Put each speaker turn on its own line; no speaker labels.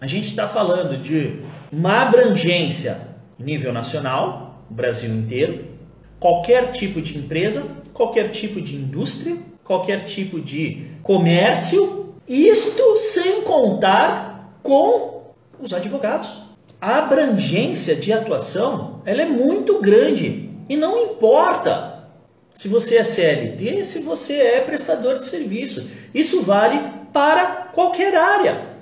A gente está falando de uma abrangência nível nacional, Brasil inteiro, qualquer tipo de empresa, qualquer tipo de indústria, qualquer tipo de comércio, isto sem contar com os advogados. A abrangência de atuação ela é muito grande e não importa se você é CLT, se você é prestador de serviço. Isso vale para qualquer área.